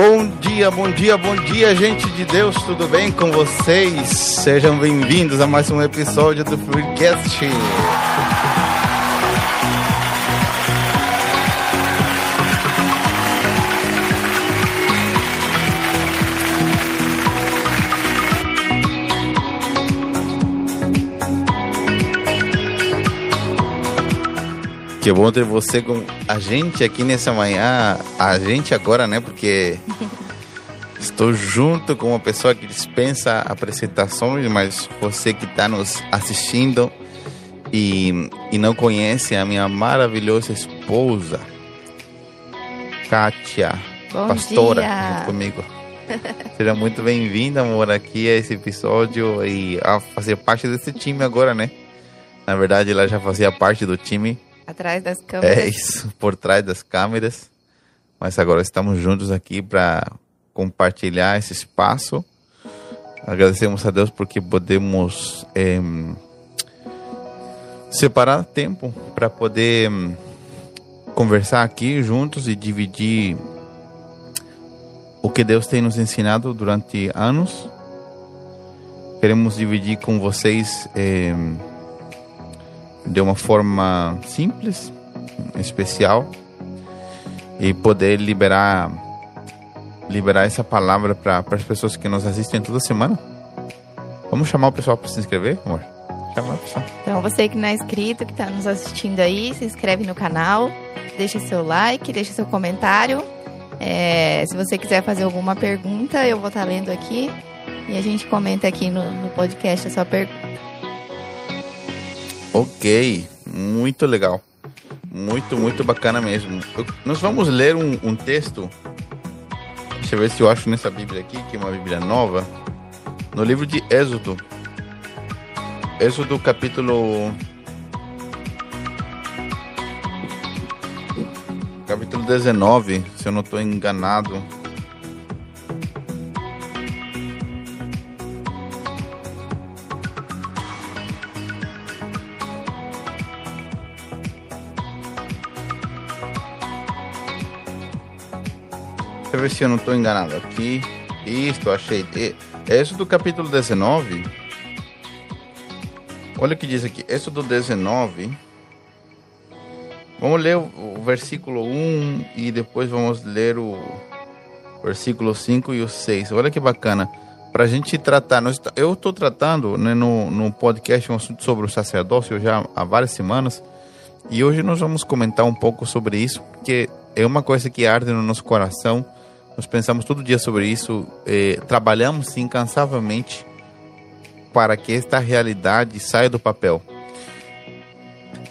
Bom dia, bom dia, bom dia, gente de Deus, tudo bem com vocês? Sejam bem-vindos a mais um episódio do Freecast. Que bom ter você com a gente aqui nessa manhã. A gente agora, né? Porque estou junto com uma pessoa que dispensa apresentações, mas você que está nos assistindo e, e não conhece a minha maravilhosa esposa, Kátia, Bom pastora, dia. comigo. Seja muito bem-vinda, amor, aqui a esse episódio e a fazer parte desse time agora, né? Na verdade, ela já fazia parte do time Atrás das câmeras. é isso, por trás das câmeras. Mas agora estamos juntos aqui para compartilhar esse espaço. Agradecemos a Deus porque podemos em, separar tempo para poder conversar aqui juntos e dividir o que Deus tem nos ensinado durante anos. Queremos dividir com vocês. De uma forma simples, especial e poder liberar liberar essa palavra para as pessoas que nos assistem toda semana. Vamos chamar o pessoal para se inscrever, amor? Chamar o pessoal. Então, você que não é inscrito, que está nos assistindo aí, se inscreve no canal, deixa seu like, deixa seu comentário. É, se você quiser fazer alguma pergunta, eu vou estar lendo aqui e a gente comenta aqui no, no podcast a sua pergunta. Ok, muito legal. Muito, muito bacana mesmo. Nós vamos ler um, um texto. Deixa eu ver se eu acho nessa Bíblia aqui, que é uma Bíblia nova. No livro de Êxodo. Êxodo capítulo. Capítulo 19, se eu não estou enganado. Ver se eu não estou enganado aqui. Isto, achei. E- Êxodo capítulo 19. Olha o que diz aqui. Êxodo 19. Vamos ler o, o versículo 1 e depois vamos ler o versículo 5 e o 6. Olha que bacana. Para a gente tratar. nós tá- eu estou tratando né, no, no podcast um assunto sobre o sacerdócio já há várias semanas. E hoje nós vamos comentar um pouco sobre isso, porque é uma coisa que arde no nosso coração. Nós pensamos todo dia sobre isso, eh, trabalhamos incansavelmente para que esta realidade saia do papel.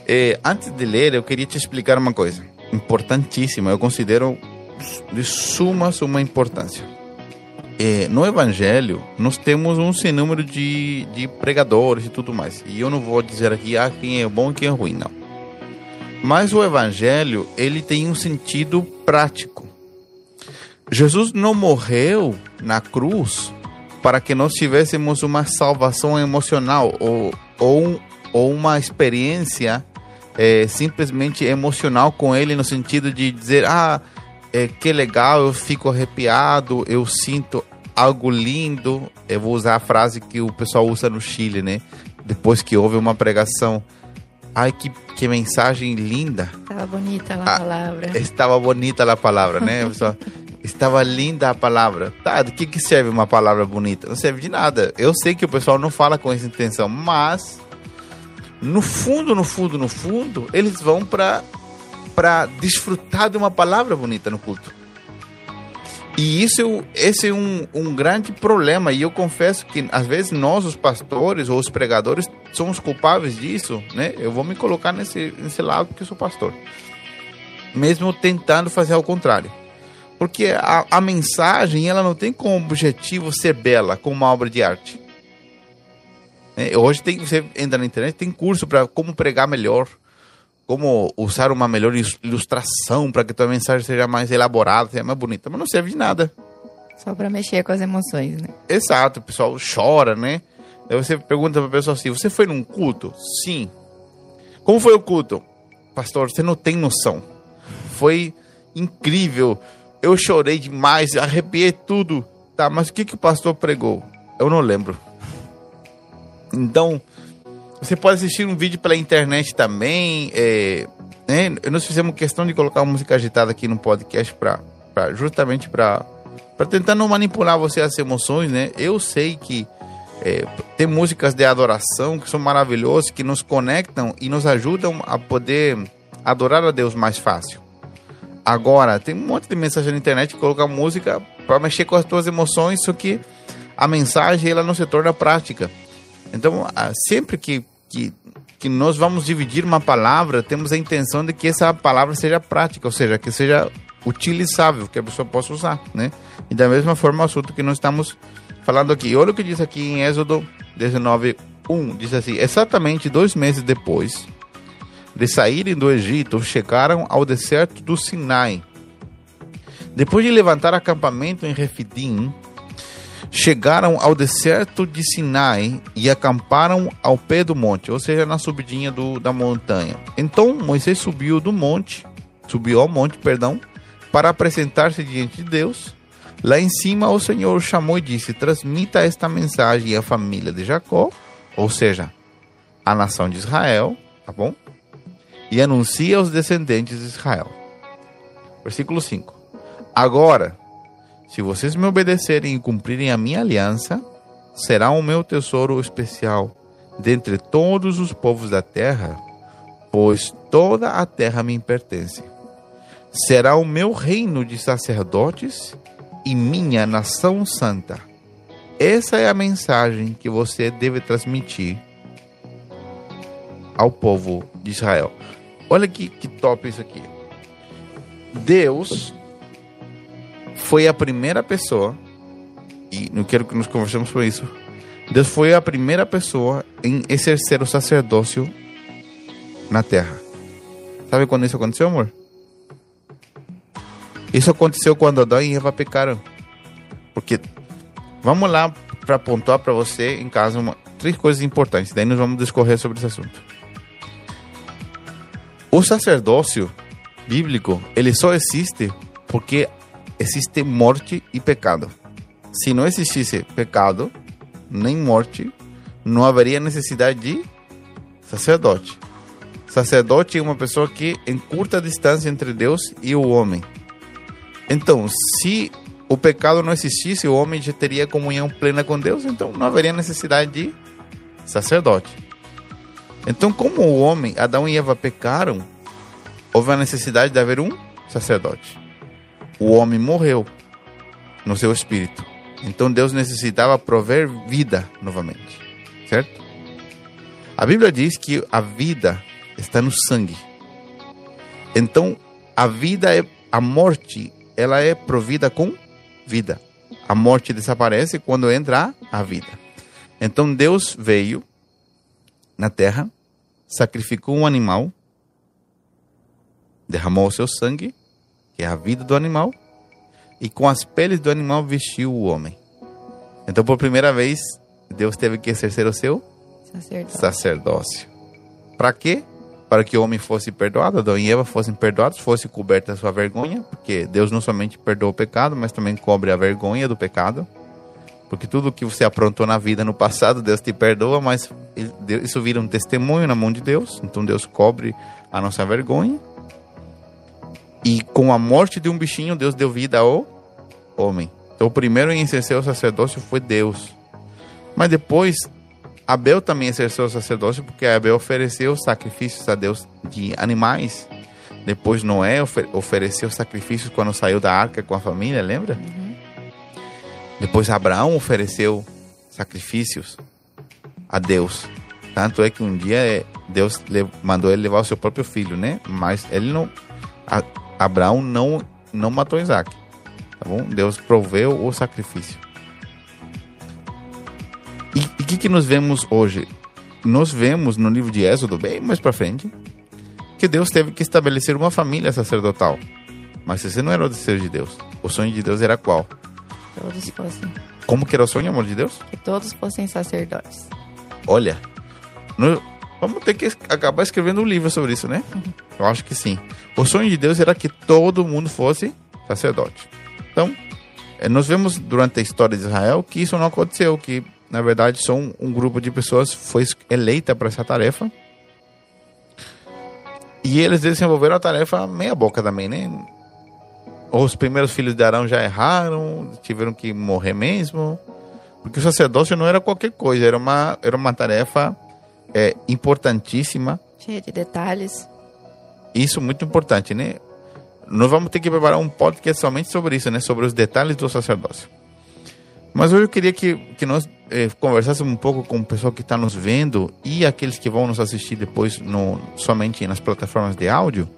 Eh, antes de ler, eu queria te explicar uma coisa importantíssima, eu considero de suma, suma importância. Eh, no Evangelho, nós temos um sem número de, de pregadores e tudo mais. E eu não vou dizer aqui ah, quem é bom e quem é ruim, não. Mas o evangelho, ele tem um sentido prático. Jesus não morreu na cruz para que nós tivéssemos uma salvação emocional ou, ou, ou uma experiência eh, simplesmente emocional com ele no sentido de dizer ah eh, que legal eu fico arrepiado eu sinto algo lindo eu vou usar a frase que o pessoal usa no Chile né depois que houve uma pregação ai que, que mensagem linda Tava bonita Ah, a palavra. Estava bonita a palavra, né? pessoal? Estava linda a palavra. Tá, do que, que serve uma palavra bonita? Não serve de nada. Eu sei que o pessoal não fala com essa intenção, mas no fundo, no fundo, no fundo, eles vão para para desfrutar de uma palavra bonita no culto. E isso esse é um, um grande problema. E eu confesso que às vezes nós, os pastores ou os pregadores, somos culpáveis disso, né? Eu vou me colocar nesse, nesse lado porque eu sou pastor mesmo tentando fazer ao contrário. Porque a, a mensagem ela não tem como objetivo ser bela, como uma obra de arte. É, hoje tem, você entra na internet, tem curso para como pregar melhor, como usar uma melhor ilustração para que tua mensagem seja mais elaborada, seja mais bonita, mas não serve de nada. Só pra mexer com as emoções, né? Exato, o pessoal chora, né? Aí você pergunta para a pessoa assim: você foi num culto? Sim. Como foi o culto? Pastor, você não tem noção. Foi incrível. Eu chorei demais, arrepiei tudo. Tá, mas o que, que o pastor pregou? Eu não lembro. Então, você pode assistir um vídeo pela internet também. É, né? Nós fizemos questão de colocar uma música agitada aqui no podcast pra, pra justamente para tentar não manipular você as emoções, né? Eu sei que é, tem músicas de adoração que são maravilhosas, que nos conectam e nos ajudam a poder adorar a Deus mais fácil. Agora, tem um monte de mensagem na internet que coloca música para mexer com as tuas emoções, só que a mensagem ela não se torna prática. Então, sempre que, que, que nós vamos dividir uma palavra, temos a intenção de que essa palavra seja prática, ou seja, que seja utilizável, que a pessoa possa usar, né? E da mesma forma, o assunto que nós estamos falando aqui. Olha o que diz aqui em Êxodo 19, 1. Diz assim: Exatamente dois meses depois de saírem do Egito, chegaram ao deserto do Sinai. Depois de levantar acampamento em Refidim, chegaram ao deserto de Sinai e acamparam ao pé do monte, ou seja, na subidinha do, da montanha. Então Moisés subiu do monte, subiu ao monte, perdão, para apresentar-se diante de Deus. Lá em cima, o Senhor chamou e disse: Transmita esta mensagem à família de Jacó, ou seja, à nação de Israel, tá bom? E anuncia aos descendentes de Israel. Versículo 5. Agora, se vocês me obedecerem e cumprirem a minha aliança, será o meu tesouro especial dentre todos os povos da terra, pois toda a terra me pertence. Será o meu reino de sacerdotes e minha nação santa. Essa é a mensagem que você deve transmitir ao povo de Israel. Olha que, que top isso aqui. Deus foi a primeira pessoa, e não quero que nos conversemos por isso. Deus foi a primeira pessoa em exercer o sacerdócio na terra. Sabe quando isso aconteceu, amor? Isso aconteceu quando Adão e Eva pecaram. Porque vamos lá para pontuar para você em casa uma, três coisas importantes. Daí nós vamos discorrer sobre esse assunto. O sacerdócio bíblico ele só existe porque existe morte e pecado. Se não existisse pecado nem morte, não haveria necessidade de sacerdote. Sacerdote é uma pessoa que encurta a distância entre Deus e o homem. Então, se o pecado não existisse, o homem já teria comunhão plena com Deus, então não haveria necessidade de sacerdote. Então, como o homem, Adão e Eva pecaram, houve a necessidade de haver um sacerdote. O homem morreu no seu espírito. Então Deus necessitava prover vida novamente, certo? A Bíblia diz que a vida está no sangue. Então, a vida é a morte ela é provida com vida. A morte desaparece quando entra a vida. Então Deus veio na terra, sacrificou um animal, derramou o seu sangue, que é a vida do animal, e com as peles do animal vestiu o homem. Então, por primeira vez, Deus teve que exercer o seu sacerdócio. sacerdócio. Para quê? para que o homem fosse perdoado, Adão e Eva fossem perdoados, fosse coberta a sua vergonha, porque Deus não somente perdoa o pecado, mas também cobre a vergonha do pecado. Porque tudo que você aprontou na vida no passado, Deus te perdoa, mas isso vira um testemunho na mão de Deus. Então Deus cobre a nossa vergonha. E com a morte de um bichinho, Deus deu vida ao homem. Então o primeiro em exercer o sacerdócio foi Deus. Mas depois Abel também exerceu o sacerdócio porque Abel ofereceu sacrifícios a Deus de animais. Depois Noé ofer ofereceu sacrifícios quando saiu da arca com a família, lembra? Uhum. Depois Abraão ofereceu sacrifícios a Deus. Tanto é que um dia é, Deus mandou ele levar o seu próprio filho, né? Mas ele não, Abraão não não matou Isaac, tá bom? Deus proveu o sacrifício. E o que, que nós vemos hoje? Nós vemos no livro de Êxodo, bem mais para frente, que Deus teve que estabelecer uma família sacerdotal. Mas esse não era o desejo de Deus. O sonho de Deus era qual? Todos fossem. Como que era o sonho, amor de Deus? Que todos fossem sacerdotes. Olha, no, vamos ter que acabar escrevendo um livro sobre isso, né? Uhum. Eu acho que sim. O sonho de Deus era que todo mundo fosse sacerdote. Então, é, nós vemos durante a história de Israel que isso não aconteceu, que na verdade só um, um grupo de pessoas foi eleita para essa tarefa. E eles desenvolveram a tarefa meia boca também, né? Os primeiros filhos de Arão já erraram, tiveram que morrer mesmo. Porque o sacerdócio não era qualquer coisa, era uma, era uma tarefa é, importantíssima. Cheia de detalhes. Isso muito importante, né? Nós vamos ter que preparar um podcast somente sobre isso, né? Sobre os detalhes do sacerdócio. Mas hoje eu queria que, que nós eh, conversássemos um pouco com o pessoal que está nos vendo e aqueles que vão nos assistir depois no, somente nas plataformas de áudio.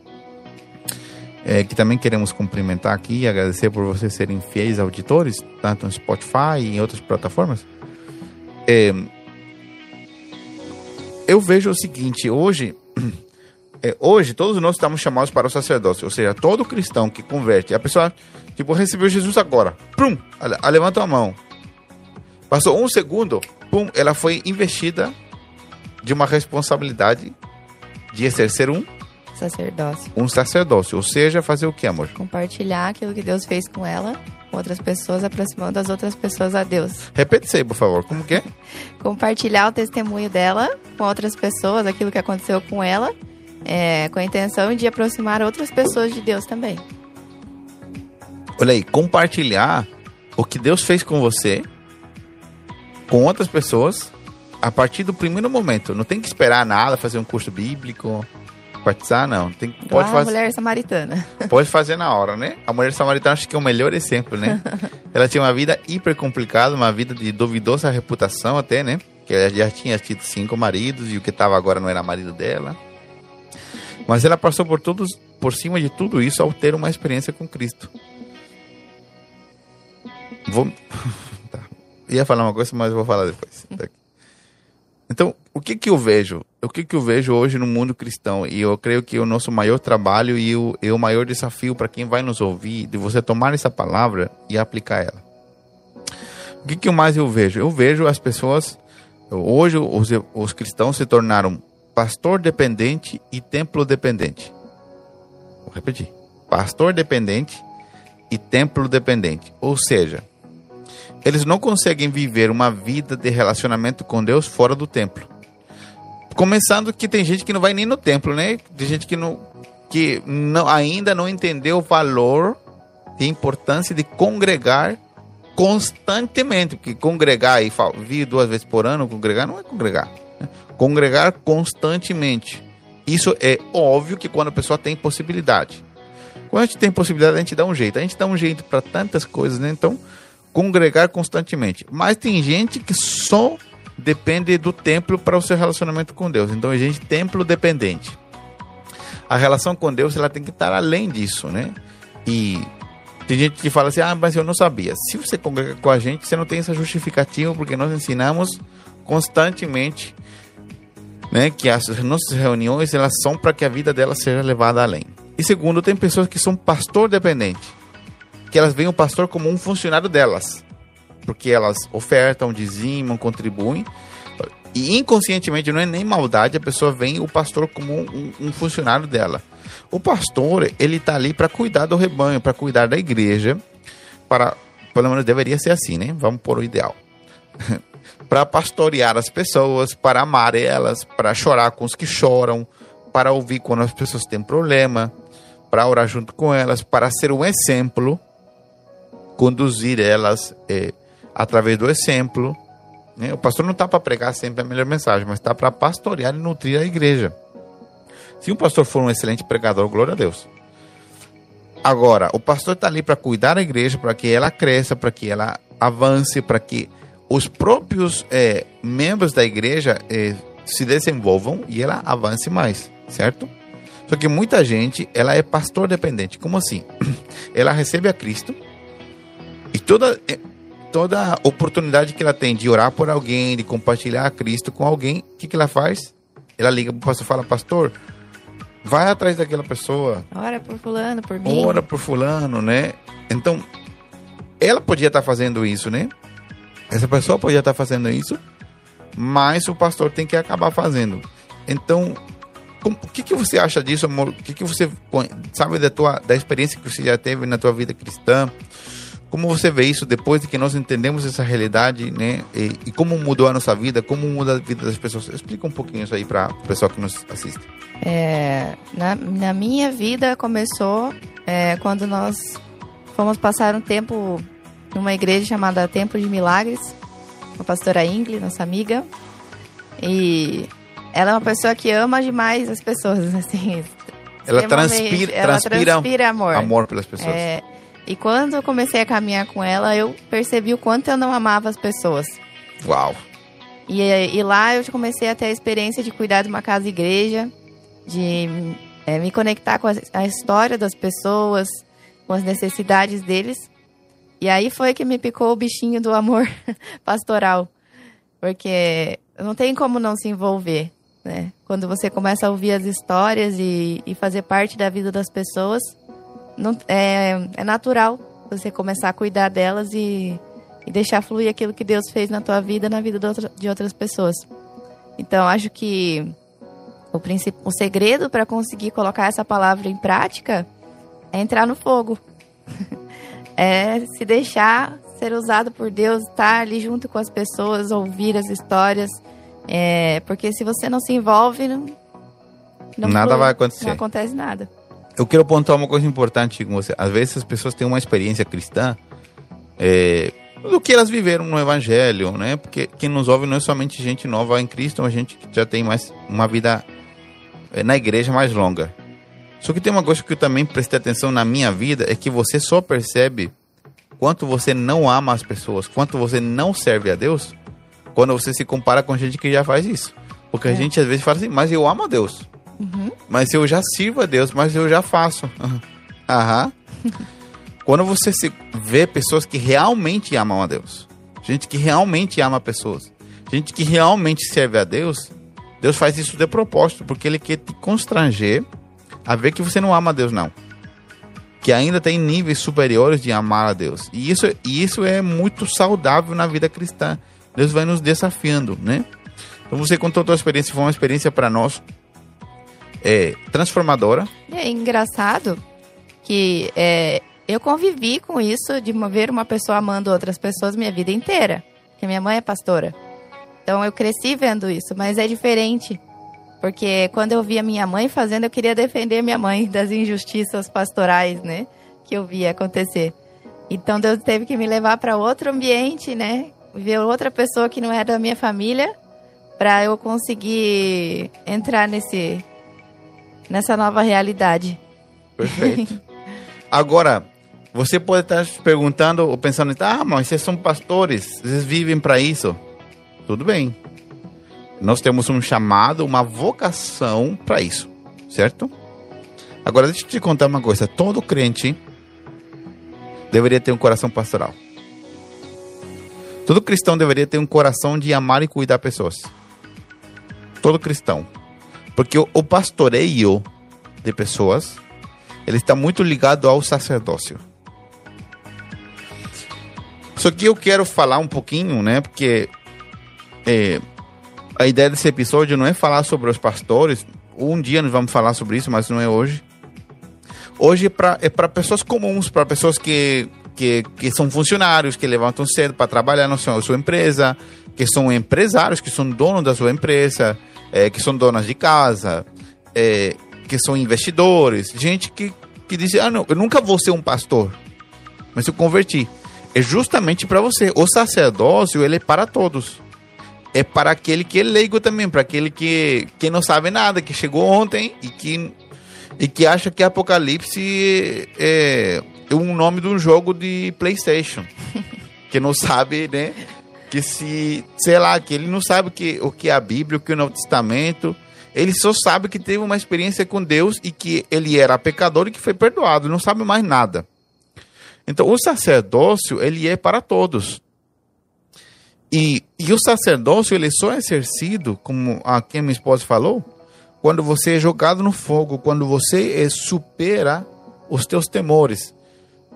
Eh, que também queremos cumprimentar aqui e agradecer por vocês serem fiéis auditores, tanto no Spotify e em outras plataformas. Eh, eu vejo o seguinte, hoje é, hoje todos nós estamos chamados para o sacerdócio, ou seja, todo cristão que converte, a pessoa, tipo, recebeu Jesus agora, pum, ela, levantou a mão, passou um segundo, pum, ela foi investida de uma responsabilidade de exercer um sacerdócio. Um sacerdócio, ou seja, fazer o que, amor? Compartilhar aquilo que Deus fez com ela com outras pessoas, aproximando as outras pessoas a Deus. Repete isso aí, por favor. Como que é? Compartilhar o testemunho dela com outras pessoas, aquilo que aconteceu com ela, é, com a intenção de aproximar outras pessoas de Deus também. Olha aí, compartilhar o que Deus fez com você, com outras pessoas, a partir do primeiro momento. Não tem que esperar nada, fazer um curso bíblico, batizar, não. Tem, pode fazer, a mulher samaritana. Pode fazer na hora, né? A mulher samaritana acho que é o melhor exemplo, né? ela tinha uma vida hiper complicada, uma vida de duvidosa reputação até, né? Que ela já tinha tido cinco maridos e o que estava agora não era marido dela. Mas ela passou por todos, por cima de tudo isso ao ter uma experiência com Cristo. Vou, tá. ia falar uma coisa, mas vou falar depois. Então, o que que eu vejo? O que que eu vejo hoje no mundo cristão? E eu creio que o nosso maior trabalho e o, e o maior desafio para quem vai nos ouvir, de você tomar essa palavra e aplicar ela. O que que mais eu vejo? Eu vejo as pessoas, hoje os, os cristãos se tornaram pastor dependente e templo dependente. Vou repetir. Pastor dependente e templo dependente. Ou seja, eles não conseguem viver uma vida de relacionamento com Deus fora do templo. Começando que tem gente que não vai nem no templo, né? Tem gente que não que não, ainda não entendeu o valor e importância de congregar constantemente, porque congregar e vir duas vezes por ano, congregar não é congregar congregar constantemente. Isso é óbvio que quando a pessoa tem possibilidade. Quando a gente tem possibilidade, a gente dá um jeito. A gente dá um jeito para tantas coisas, né? Então, congregar constantemente. Mas tem gente que só depende do templo para o seu relacionamento com Deus. Então, a gente templo dependente. A relação com Deus ela tem que estar além disso, né? E tem gente que fala assim: "Ah, mas eu não sabia". Se você congrega com a gente, você não tem essa justificativa porque nós ensinamos constantemente né, que as nossas reuniões elas são para que a vida delas seja levada além. E segundo, tem pessoas que são pastor dependente, que elas veem o pastor como um funcionário delas, porque elas ofertam, dizimam, contribuem, e inconscientemente não é nem maldade, a pessoa vê o pastor como um, um funcionário dela. O pastor, ele está ali para cuidar do rebanho, para cuidar da igreja, para, pelo menos deveria ser assim, né? Vamos por o ideal. para pastorear as pessoas, para amar elas, para chorar com os que choram, para ouvir quando as pessoas têm problema, para orar junto com elas, para ser um exemplo, conduzir elas é, através do exemplo. Né? O pastor não está para pregar sempre a melhor mensagem, mas está para pastorear e nutrir a igreja. Se um pastor for um excelente pregador, glória a Deus. Agora, o pastor está ali para cuidar da igreja, para que ela cresça, para que ela avance, para que os próprios é, membros da igreja é, se desenvolvam e ela avance mais, certo? Só que muita gente, ela é pastor dependente. Como assim? Ela recebe a Cristo e toda é, toda oportunidade que ela tem de orar por alguém, de compartilhar a Cristo com alguém, o que, que ela faz? Ela liga para o pastor e fala, pastor, vai atrás daquela pessoa. Ora por fulano, por mim. Ora por fulano, né? Então, ela podia estar fazendo isso, né? Essa pessoa podia estar fazendo isso, mas o pastor tem que acabar fazendo. Então, como, o que, que você acha disso, amor? O que, que você sabe da tua da experiência que você já teve na tua vida cristã? Como você vê isso depois de que nós entendemos essa realidade, né? E, e como mudou a nossa vida, como muda a vida das pessoas? Explica um pouquinho isso aí para o pessoal que nos assiste. É, na, na minha vida começou é, quando nós fomos passar um tempo numa igreja chamada Templo de Milagres, com a pastora Ingrid, nossa amiga. E ela é uma pessoa que ama demais as pessoas, assim. Ela transpira, ela transpira, transpira amor. amor pelas pessoas. É, e quando eu comecei a caminhar com ela, eu percebi o quanto eu não amava as pessoas. Uau! E, e lá eu comecei a ter a experiência de cuidar de uma casa igreja, de é, me conectar com a, a história das pessoas, com as necessidades deles. E aí foi que me picou o bichinho do amor pastoral. Porque não tem como não se envolver, né? Quando você começa a ouvir as histórias e, e fazer parte da vida das pessoas, não, é, é natural você começar a cuidar delas e, e deixar fluir aquilo que Deus fez na tua vida, na vida de, outra, de outras pessoas. Então, acho que o, o segredo para conseguir colocar essa palavra em prática é entrar no fogo. é se deixar ser usado por Deus, estar ali junto com as pessoas, ouvir as histórias. É, porque se você não se envolve, não, não nada flui, vai acontecer. Não acontece nada eu quero pontuar uma coisa importante com você. Às vezes as pessoas têm uma experiência cristã é, do que elas viveram no Evangelho, né? Porque quem nos ouve não é somente gente nova em Cristo, mas gente que já tem mais uma vida é, na igreja mais longa. Só que tem uma coisa que eu também prestei atenção na minha vida é que você só percebe quanto você não ama as pessoas, quanto você não serve a Deus, quando você se compara com gente que já faz isso. Porque é. a gente às vezes fala assim, mas eu amo a Deus. Uhum. Mas eu já sirvo a Deus, mas eu já faço. Aham. Quando você se vê pessoas que realmente amam a Deus, gente que realmente ama pessoas, gente que realmente serve a Deus, Deus faz isso de propósito, porque Ele quer te constranger a ver que você não ama a Deus, não. Que ainda tem níveis superiores de amar a Deus. E isso, e isso é muito saudável na vida cristã. Deus vai nos desafiando, né? Então você contou a tua experiência, foi uma experiência para nós é, transformadora. É engraçado que é, eu convivi com isso de ver uma pessoa amando outras pessoas minha vida inteira. Que minha mãe é pastora. Então eu cresci vendo isso, mas é diferente. Porque quando eu via minha mãe fazendo, eu queria defender minha mãe das injustiças pastorais, né? Que eu via acontecer. Então Deus teve que me levar para outro ambiente, né? Ver outra pessoa que não era da minha família, para eu conseguir entrar nesse nessa nova realidade. Perfeito. Agora, você pode estar se perguntando ou pensando, ah, mas vocês são pastores, vocês vivem para isso. Tudo bem. Nós temos um chamado, uma vocação para isso, certo? Agora, deixa eu te contar uma coisa. Todo crente deveria ter um coração pastoral. Todo cristão deveria ter um coração de amar e cuidar pessoas. Todo cristão. Porque o, o pastoreio de pessoas, ele está muito ligado ao sacerdócio. Só que eu quero falar um pouquinho, né? Porque é, a ideia desse episódio não é falar sobre os pastores. Um dia nós vamos falar sobre isso, mas não é hoje. Hoje é para é pessoas comuns, para pessoas que, que, que são funcionários, que levantam cedo para trabalhar na sua, sua empresa, que são empresários, que são donos da sua empresa, é, que são donas de casa, é, que são investidores, gente que, que diz, ah, não, eu nunca vou ser um pastor, mas eu converti. É justamente para você. O sacerdócio, ele é para todos. É para aquele que é leigo também, para aquele que, que não sabe nada, que chegou ontem e que, e que acha que Apocalipse é, é um nome de um jogo de Playstation. que não sabe, né? Que se, sei lá, que ele não sabe o que, o que é a Bíblia, o que é o Novo Testamento. Ele só sabe que teve uma experiência com Deus e que ele era pecador e que foi perdoado. Não sabe mais nada. Então, o sacerdócio, ele é para todos. E, e o sacerdócio, ele só é exercido, como a quem minha esposa falou, quando você é jogado no fogo, quando você é, supera os teus temores.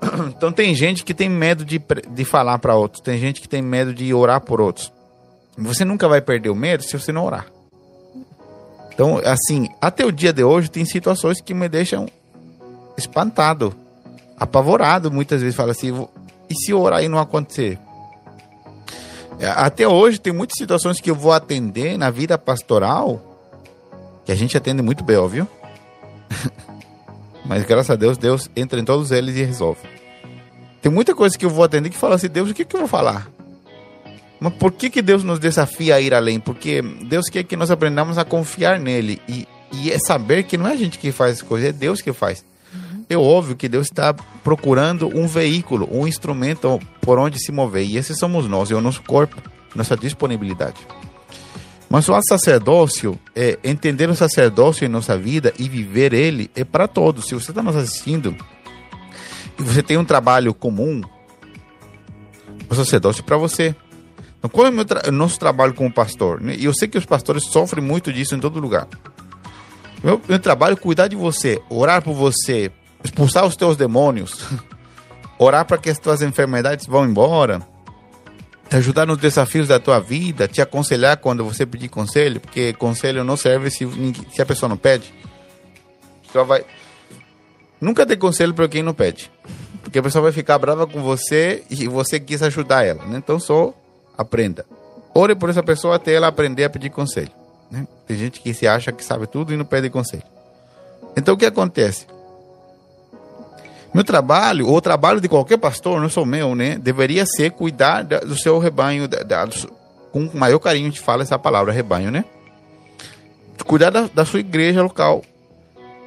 Então tem gente que tem medo de, de falar para outros, tem gente que tem medo de orar por outros. Você nunca vai perder o medo se você não orar. Então, assim, até o dia de hoje tem situações que me deixam espantado, apavorado. Muitas vezes fala assim: e se orar e não acontecer? É, até hoje tem muitas situações que eu vou atender na vida pastoral que a gente atende muito bem, óbvio. Mas graças a Deus, Deus entra em todos eles e resolve. Tem muita coisa que eu vou atender que fala assim, Deus, o que, que eu vou falar? Mas por que, que Deus nos desafia a ir além? Porque Deus quer que nós aprendamos a confiar nele e, e é saber que não é a gente que faz as coisas, é Deus que faz. Uhum. É óbvio que Deus está procurando um veículo, um instrumento por onde se mover. E esse somos nós, é o nosso corpo, nossa disponibilidade. Mas o sacerdócio, é, entender o sacerdócio em nossa vida e viver ele é para todos. Se você está nos assistindo e você tem um trabalho comum, o sacerdócio é para você. Então, qual é o, tra nosso trabalho como pastor? Né? E eu sei que os pastores sofrem muito disso em todo lugar. Meu, meu trabalho é cuidar de você, orar por você, expulsar os teus demônios, orar para que as tuas enfermidades vão embora te ajudar nos desafios da tua vida, te aconselhar quando você pedir conselho, porque conselho não serve se, se a pessoa não pede. Só vai. Nunca dê conselho para quem não pede, porque a pessoa vai ficar brava com você e você quis ajudar ela. Né? Então só aprenda. Ore por essa pessoa até ela aprender a pedir conselho. Né? Tem gente que se acha que sabe tudo e não pede conselho. Então o que acontece? Meu trabalho, ou o trabalho de qualquer pastor, não sou meu, né? Deveria ser cuidar do seu rebanho, da, da, com maior carinho a gente fala essa palavra, rebanho, né? Cuidar da, da sua igreja local,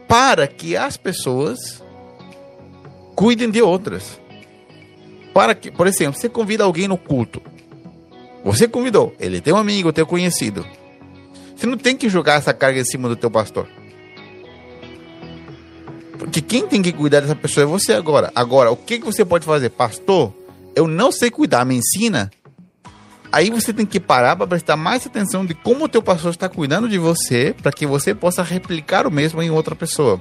para que as pessoas cuidem de outras. Para que, por exemplo, você convida alguém no culto. Você convidou, ele tem um amigo, tem um conhecido. Você não tem que jogar essa carga em cima do teu pastor. Porque quem tem que cuidar dessa pessoa é você agora. Agora, o que, que você pode fazer? Pastor, eu não sei cuidar, me ensina. Aí você tem que parar para prestar mais atenção de como o teu pastor está cuidando de você, para que você possa replicar o mesmo em outra pessoa.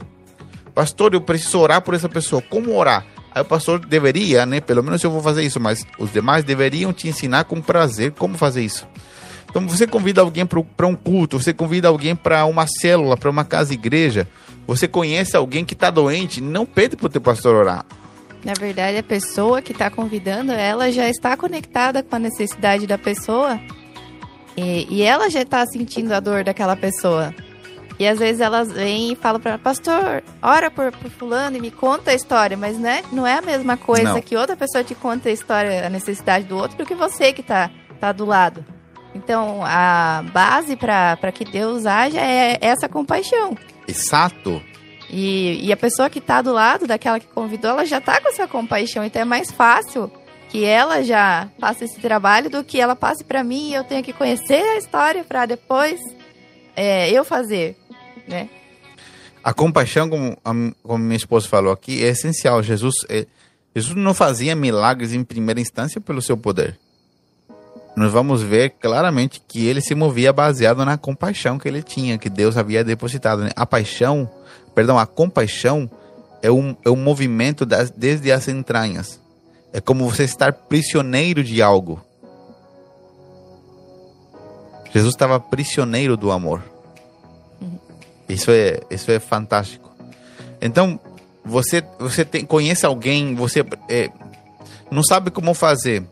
Pastor, eu preciso orar por essa pessoa. Como orar? Aí o pastor deveria, né? Pelo menos eu vou fazer isso, mas os demais deveriam te ensinar com prazer como fazer isso. Então você convida alguém para um culto, você convida alguém para uma célula, para uma casa igreja, você conhece alguém que está doente, não pede para o teu pastor orar. Na verdade, a pessoa que está convidando, ela já está conectada com a necessidade da pessoa e, e ela já está sentindo a dor daquela pessoa. E às vezes elas vêm e falam para pastor, ora por, por, fulano e me conta a história, mas né, não é a mesma coisa não. que outra pessoa te conta a história, a necessidade do outro, do que você que está tá do lado. Então, a base para que Deus haja é essa compaixão. Exato. E, e a pessoa que está do lado daquela que convidou, ela já está com essa compaixão. Então, é mais fácil que ela já faça esse trabalho do que ela passe para mim e eu tenha que conhecer a história para depois é, eu fazer, né? A compaixão, como, a, como minha esposa falou aqui, é essencial. Jesus, é, Jesus não fazia milagres em primeira instância pelo seu poder nós vamos ver claramente que ele se movia baseado na compaixão que ele tinha, que Deus havia depositado. Né? A paixão, perdão, a compaixão é um, é um movimento das, desde as entranhas. É como você estar prisioneiro de algo. Jesus estava prisioneiro do amor. Isso é, isso é fantástico. Então, você, você tem, conhece alguém, você é, não sabe como fazer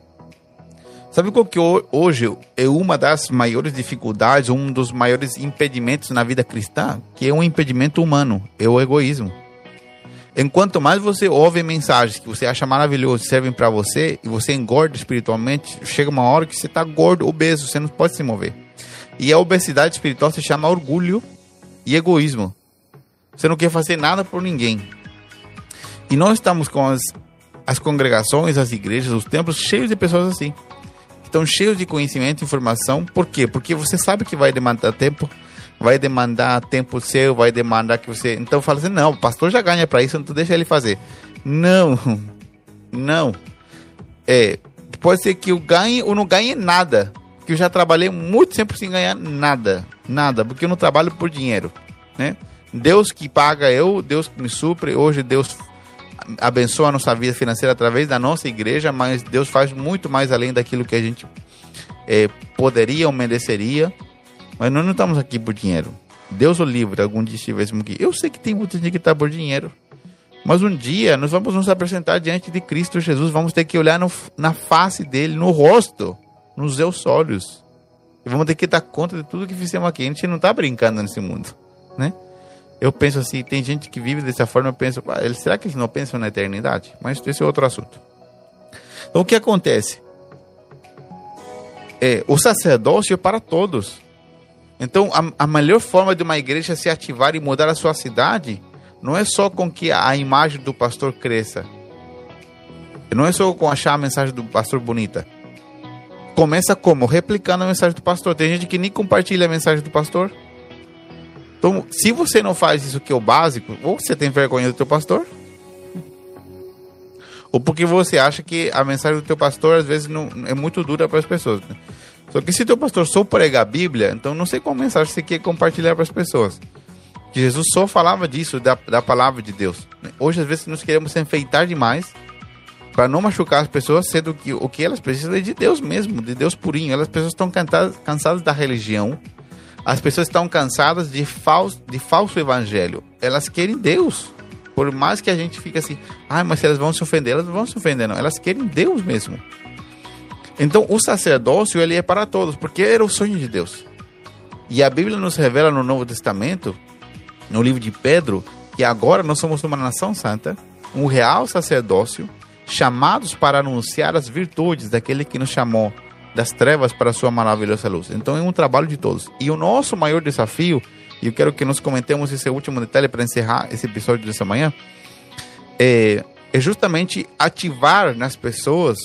Sabe qual que hoje é uma das maiores dificuldades, um dos maiores impedimentos na vida cristã? Que é um impedimento humano, é o egoísmo. Enquanto mais você ouve mensagens que você acha maravilhoso, servem para você, e você engorda espiritualmente, chega uma hora que você está gordo, obeso, você não pode se mover. E a obesidade espiritual se chama orgulho e egoísmo. Você não quer fazer nada por ninguém. E nós estamos com as, as congregações, as igrejas, os templos cheios de pessoas assim estão cheios de conhecimento e informação. Por quê? Porque você sabe que vai demandar tempo, vai demandar tempo seu, vai demandar que você. Então fala assim: não, o pastor já ganha para isso, então deixa ele fazer. Não, não. É, pode ser que eu ganhe ou não ganhe nada. Que eu já trabalhei muito tempo sem ganhar nada, nada, porque eu não trabalho por dinheiro, né? Deus que paga eu, Deus que me supre. Hoje Deus abençoa a nossa vida financeira através da nossa igreja, mas Deus faz muito mais além daquilo que a gente é, poderia ou mereceria. Mas nós não estamos aqui por dinheiro. Deus o livre, algum dia estivéssemos aqui. Eu sei que tem muita gente que está por dinheiro. Mas um dia nós vamos nos apresentar diante de Cristo Jesus, vamos ter que olhar no, na face dele, no rosto, nos seus olhos. E vamos ter que dar conta de tudo que fizemos aqui. A gente não está brincando nesse mundo, né? Eu penso assim, tem gente que vive dessa forma, eu penso, ah, será que eles não pensam na eternidade? Mas esse é outro assunto. Então o que acontece? É, o sacerdócio é para todos. Então a, a melhor forma de uma igreja se ativar e mudar a sua cidade não é só com que a imagem do pastor cresça. Não é só com achar a mensagem do pastor bonita. Começa como? Replicando a mensagem do pastor. Tem gente que nem compartilha a mensagem do pastor. Então, se você não faz isso que é o básico, ou você tem vergonha do teu pastor, ou porque você acha que a mensagem do teu pastor às vezes não é muito dura para as pessoas. Né? Só que se teu pastor só pregar a Bíblia, então não sei qual mensagem você quer compartilhar para as pessoas. Que Jesus só falava disso, da, da palavra de Deus. Hoje, às vezes, nós queremos se enfeitar demais para não machucar as pessoas, sendo que o que elas precisam é de Deus mesmo, de Deus purinho. Elas pessoas estão cansadas da religião, as pessoas estão cansadas de falso, de falso evangelho. Elas querem Deus. Por mais que a gente fique assim, ah, mas se elas vão se ofender, elas não vão se ofender, não. Elas querem Deus mesmo. Então, o sacerdócio, ele é para todos, porque era o sonho de Deus. E a Bíblia nos revela no Novo Testamento, no livro de Pedro, que agora nós somos uma nação santa, um real sacerdócio, chamados para anunciar as virtudes daquele que nos chamou das trevas para a sua maravilhosa luz. Então é um trabalho de todos. E o nosso maior desafio e eu quero que nós comentemos esse último detalhe para encerrar esse episódio dessa manhã, é, é justamente ativar nas pessoas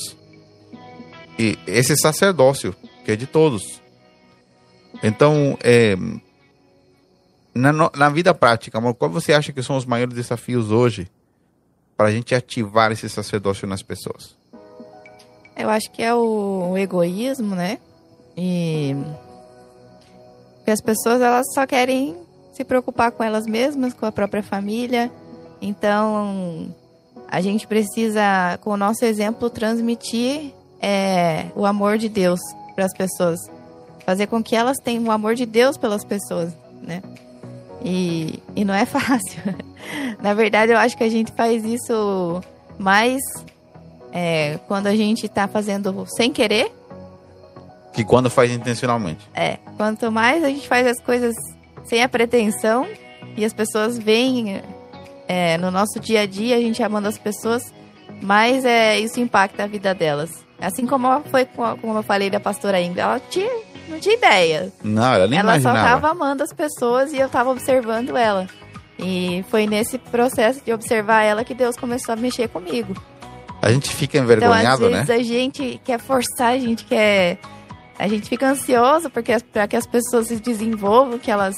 esse sacerdócio, que é de todos. Então, é, na, na vida prática, amor, qual você acha que são os maiores desafios hoje para a gente ativar esse sacerdócio nas pessoas? Eu acho que é o, egoísmo, né? E as pessoas elas só querem se preocupar com elas mesmas, com a própria família. Então, a gente precisa, com o nosso exemplo, transmitir é, o amor de Deus para as pessoas. Fazer com que elas tenham o amor de Deus pelas pessoas, né? E, e não é fácil. Na verdade, eu acho que a gente faz isso mais é, quando a gente está fazendo sem querer que quando faz intencionalmente. É. Quanto mais a gente faz as coisas sem a pretensão e as pessoas veem é, no nosso dia a dia, a gente amando as pessoas, mais é, isso impacta a vida delas. Assim como foi como eu falei da pastora Ingrid, ela tinha, não tinha ideia. Não, ela nem Ela imaginava. só estava amando as pessoas e eu estava observando ela. E foi nesse processo de observar ela que Deus começou a mexer comigo. A gente fica envergonhado, então, às vezes, né? a gente quer forçar, a gente quer a gente fica ansioso porque para que as pessoas se desenvolvam, que elas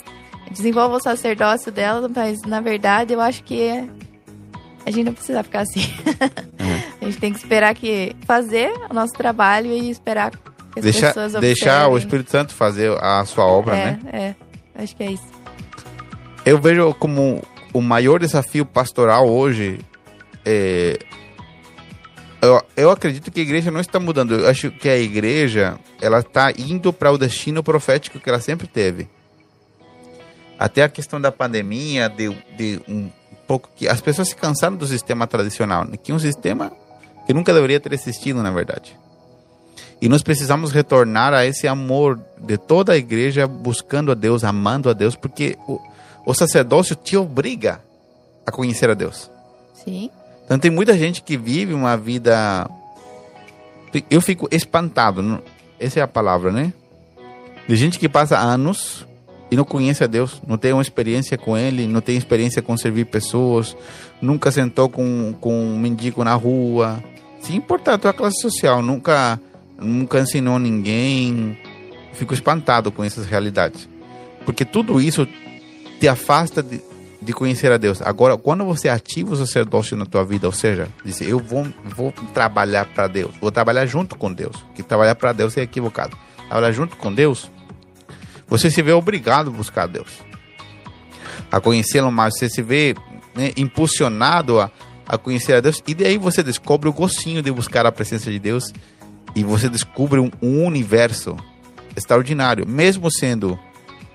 desenvolvam o sacerdócio delas, mas na verdade eu acho que a gente não precisa ficar assim. Uhum. a gente tem que esperar que fazer o nosso trabalho e esperar que as deixa, pessoas observem. Deixar o Espírito Santo fazer a sua obra, é, né? É, acho que é isso. Eu vejo como o maior desafio pastoral hoje é, eu, eu acredito que a igreja não está mudando. Eu acho que a igreja ela está indo para o destino profético que ela sempre teve. Até a questão da pandemia, de, de um pouco que as pessoas se cansaram do sistema tradicional, né? que é um sistema que nunca deveria ter existido, na verdade. E nós precisamos retornar a esse amor de toda a igreja buscando a Deus, amando a Deus, porque o, o sacerdócio te obriga a conhecer a Deus. Sim. Então tem muita gente que vive uma vida. Eu fico espantado, essa é a palavra, né? De gente que passa anos e não conhece a Deus, não tem uma experiência com Ele, não tem experiência com servir pessoas, nunca sentou com, com um mendigo na rua, se importar a tua classe social, nunca, nunca ensinou ninguém. Fico espantado com essas realidades, porque tudo isso te afasta de, de conhecer a Deus. Agora, quando você ativa o sacerdócio na tua vida, ou seja, diz, eu vou, vou trabalhar para Deus, vou trabalhar junto com Deus, que trabalhar para Deus é equivocado. Trabalhar junto com Deus, você se vê obrigado a buscar Deus, a conhecê-lo mais, você se vê né, impulsionado a, a conhecer a Deus, e daí você descobre o gostinho de buscar a presença de Deus, e você descobre um, um universo extraordinário, mesmo sendo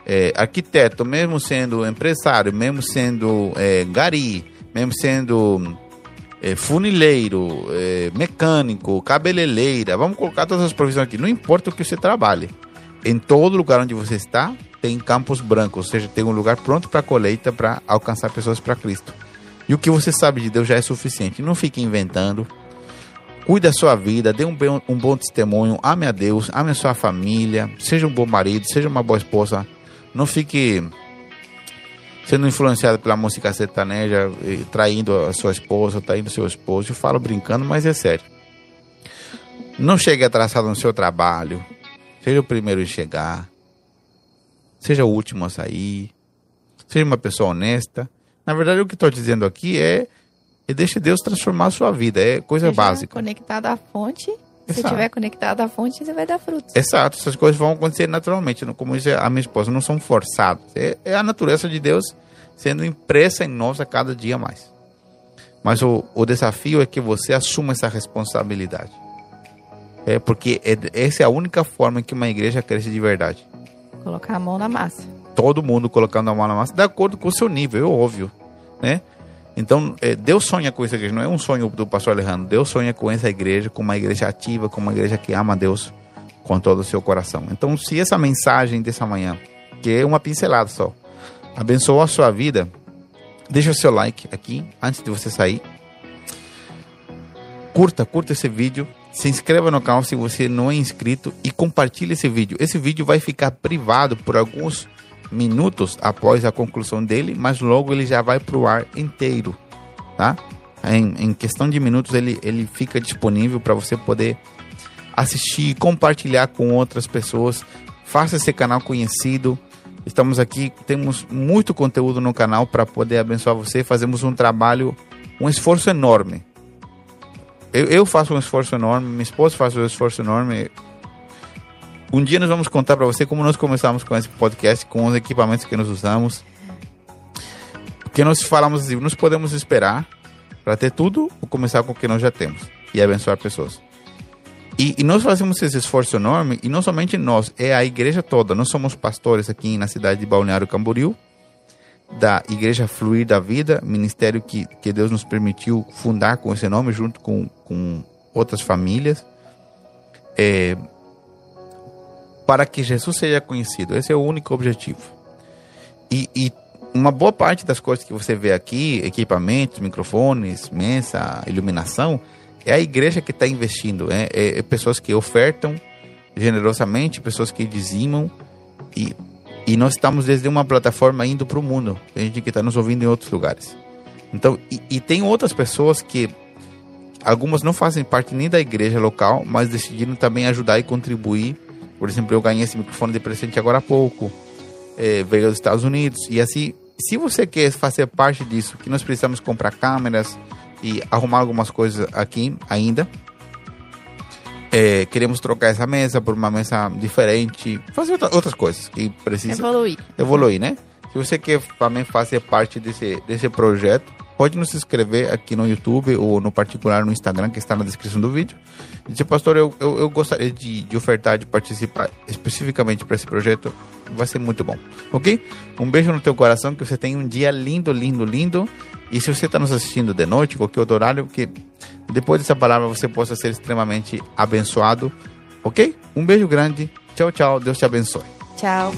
é, arquiteto, mesmo sendo empresário, mesmo sendo é, gari, mesmo sendo é, funileiro, é, mecânico, cabeleireira, vamos colocar todas as profissões aqui, não importa o que você trabalhe, em todo lugar onde você está, tem campos brancos, ou seja, tem um lugar pronto para colheita para alcançar pessoas para Cristo. E o que você sabe de Deus já é suficiente. Não fique inventando. Cuide da sua vida, dê um, bom, um bom testemunho, ame a Deus, ame a sua família, seja um bom marido, seja uma boa esposa. Não fique sendo influenciado pela música sertaneja, traindo a sua esposa, traindo seu esposo. Eu falo brincando, mas é sério. Não chegue atrasado no seu trabalho. Seja o primeiro a chegar. Seja o último a sair. Seja uma pessoa honesta. Na verdade, o que estou dizendo aqui é, é deixe Deus transformar a sua vida. É coisa Seja básica. conectado à fonte. Se estiver conectado à fonte, você vai dar frutos. Exato, essas coisas vão acontecer naturalmente. Como diz a minha esposa, não são forçadas. É, é a natureza de Deus sendo impressa em nós a cada dia mais. Mas o, o desafio é que você assuma essa responsabilidade. É porque é, essa é a única forma que uma igreja cresce de verdade. Colocar a mão na massa. Todo mundo colocando a mão na massa, de acordo com o seu nível, é óbvio. Né? Então, é, Deus sonha com essa igreja, não é um sonho do pastor Alejandro. Deus sonha com essa igreja, com uma igreja ativa, com uma igreja que ama a Deus com todo o seu coração. Então, se essa mensagem dessa manhã, que é uma pincelada só, abençoou a sua vida, deixa o seu like aqui antes de você sair. Curta, curta esse vídeo. Se inscreva no canal se você não é inscrito e compartilhe esse vídeo. Esse vídeo vai ficar privado por alguns minutos após a conclusão dele, mas logo ele já vai para o ar inteiro, tá? Em, em questão de minutos ele, ele fica disponível para você poder assistir, compartilhar com outras pessoas. Faça esse canal conhecido. Estamos aqui, temos muito conteúdo no canal para poder abençoar você. Fazemos um trabalho, um esforço enorme. Eu, eu faço um esforço enorme, minha esposa faz um esforço enorme. Um dia nós vamos contar para você como nós começamos com esse podcast, com os equipamentos que nós usamos. Porque nós falamos assim, nós podemos esperar para ter tudo ou começar com o que nós já temos e abençoar pessoas. E, e, nós fazemos esse esforço enorme, e não somente nós, é a igreja toda. Nós somos pastores aqui na cidade de Balneário Camboriú, da Igreja Fluir da Vida, ministério que, que Deus nos permitiu fundar com esse nome, junto com, com outras famílias, é, para que Jesus seja conhecido. Esse é o único objetivo. E, e uma boa parte das coisas que você vê aqui, equipamentos, microfones, mesa, iluminação, é a igreja que está investindo, é, é, é, pessoas que ofertam generosamente, pessoas que dizimam e, e nós estamos desde uma plataforma indo para o mundo, tem gente que está nos ouvindo em outros lugares. Então, e, e, tem outras pessoas que algumas não fazem parte nem da igreja local, mas decidiram também ajudar e contribuir. Por exemplo, eu ganhei esse microfone de presente agora há pouco, é, veio dos Estados Unidos e assim. Se você quer fazer parte disso, que nós precisamos comprar câmeras, e arrumar algumas coisas aqui ainda. É, queremos trocar essa mesa por uma mesa diferente, fazer outra, outras coisas que precisam evoluir. evoluir, né? Se você quer também fazer parte desse, desse projeto, pode nos inscrever aqui no YouTube ou no particular no Instagram, que está na descrição do vídeo. E dizer, pastor, eu, eu, eu gostaria de, de ofertar, de participar especificamente para esse projeto. Vai ser muito bom, ok? Um beijo no teu coração, que você tenha um dia lindo, lindo, lindo. E se você está nos assistindo de noite, qualquer outro horário, que depois dessa palavra você possa ser extremamente abençoado, ok? Um beijo grande. Tchau, tchau. Deus te abençoe. Tchau.